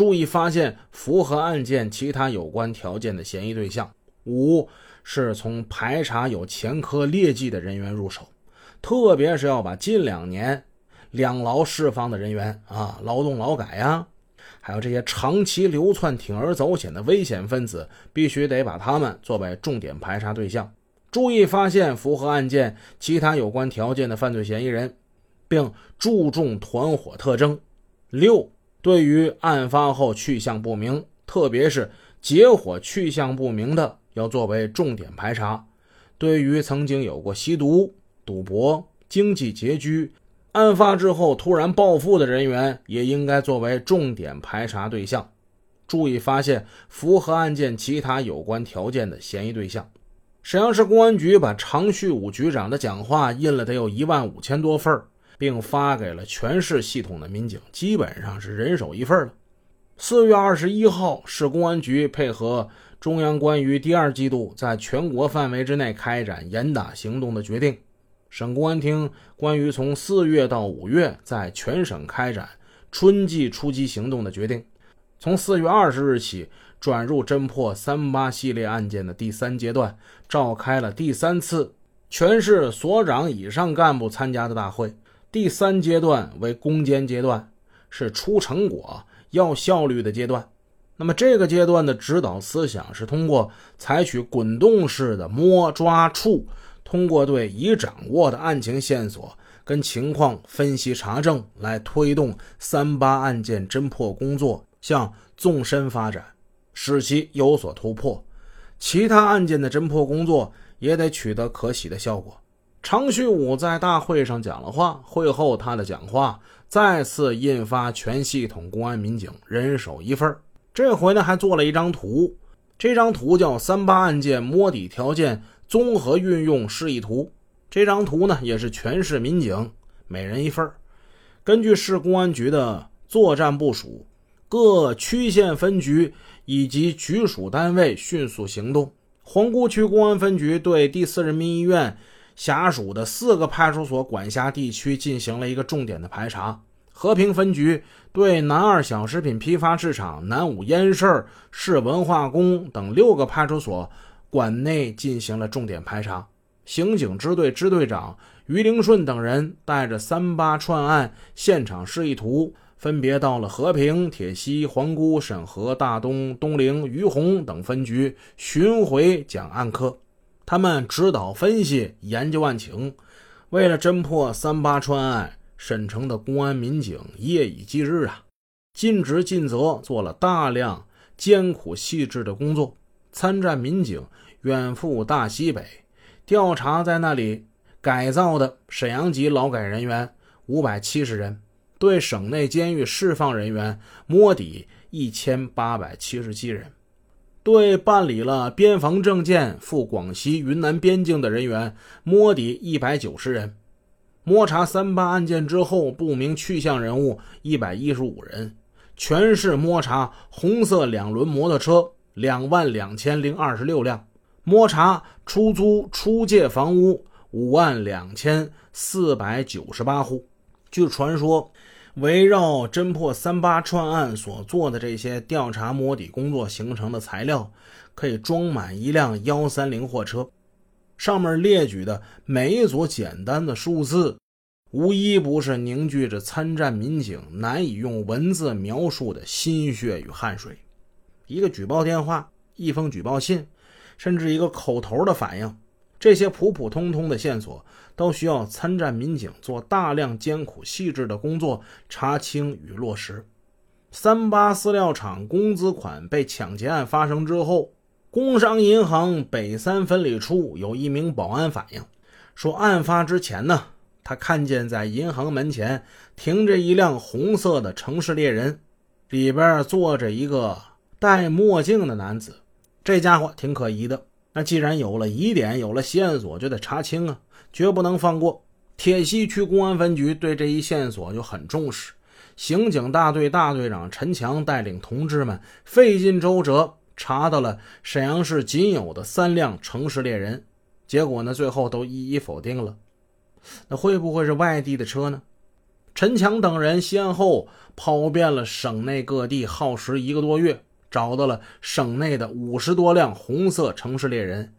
注意发现符合案件其他有关条件的嫌疑对象。五是从排查有前科劣迹的人员入手，特别是要把近两年两劳释放的人员啊，劳动劳改呀，还有这些长期流窜、铤而走险的危险分子，必须得把他们作为重点排查对象。注意发现符合案件其他有关条件的犯罪嫌疑人，并注重团伙特征。六，对于案发后去向不明，特别是结伙去向不明的，要作为重点排查。对于曾经有过吸毒、赌博、经济拮据，案发之后突然暴富的人员，也应该作为重点排查对象。注意发现符合案件其他有关条件的嫌疑对象。沈阳市公安局把常旭武局长的讲话印了得有一万五千多份并发给了全市系统的民警，基本上是人手一份了。四月二十一号，市公安局配合中央关于第二季度在全国范围之内开展严打行动的决定，省公安厅关于从四月到五月在全省开展春季出击行动的决定，从四月二十日起。转入侦破“三八”系列案件的第三阶段，召开了第三次全市所长以上干部参加的大会。第三阶段为攻坚阶段，是出成果、要效率的阶段。那么这个阶段的指导思想是通过采取滚动式的摸抓触，通过对已掌握的案情线索跟情况分析查证，来推动“三八”案件侦破工作向纵深发展。使其有所突破，其他案件的侦破工作也得取得可喜的效果。常旭武在大会上讲了话，会后他的讲话再次印发全系统公安民警人手一份这回呢还做了一张图，这张图叫《三八案件摸底条件综合运用示意图》。这张图呢也是全市民警每人一份根据市公安局的作战部署，各区县分局。以及局属单位迅速行动。皇姑区公安分局对第四人民医院辖属的四个派出所管辖地区进行了一个重点的排查。和平分局对南二小食品批发市场、南五烟市、市文化宫等六个派出所管内进行了重点排查。刑警支队支队长于灵顺等人带着三八串案现场示意图。分别到了和平、铁西、皇姑、沈河、大东、东陵、于洪等分局巡回讲案课，他们指导分析、研究案情。为了侦破三八川案，沈城的公安民警夜以继日啊，尽职尽责，做了大量艰苦细致的工作。参战民警远赴大西北，调查在那里改造的沈阳籍劳改人员五百七十人。对省内监狱释放人员摸底一千八百七十七人，对办理了边防证件赴广西、云南边境的人员摸底一百九十人，摸查三八案件之后不明去向人物一百一十五人，全市摸查红色两轮摩托车两万两千零二十六辆，摸查出租出借房屋五万两千四百九十八户。据传说。围绕侦破三八串案所做的这些调查摸底工作形成的材料，可以装满一辆幺三零货车。上面列举的每一组简单的数字，无一不是凝聚着参战民警难以用文字描述的心血与汗水。一个举报电话，一封举报信，甚至一个口头的反应。这些普普通通的线索，都需要参战民警做大量艰苦细致的工作查清与落实。三八饲料厂工资款被抢劫案发生之后，工商银行北三分理处有一名保安反映说，案发之前呢，他看见在银行门前停着一辆红色的城市猎人，里边坐着一个戴墨镜的男子，这家伙挺可疑的。那既然有了疑点，有了线索，就得查清啊，绝不能放过。铁西区公安分局对这一线索就很重视，刑警大队大队长陈强带领同志们费尽周折，查到了沈阳市仅有的三辆城市猎人。结果呢，最后都一一否定了。那会不会是外地的车呢？陈强等人先后跑遍了省内各地，耗时一个多月，找到了省内的五十多辆红色城市猎人，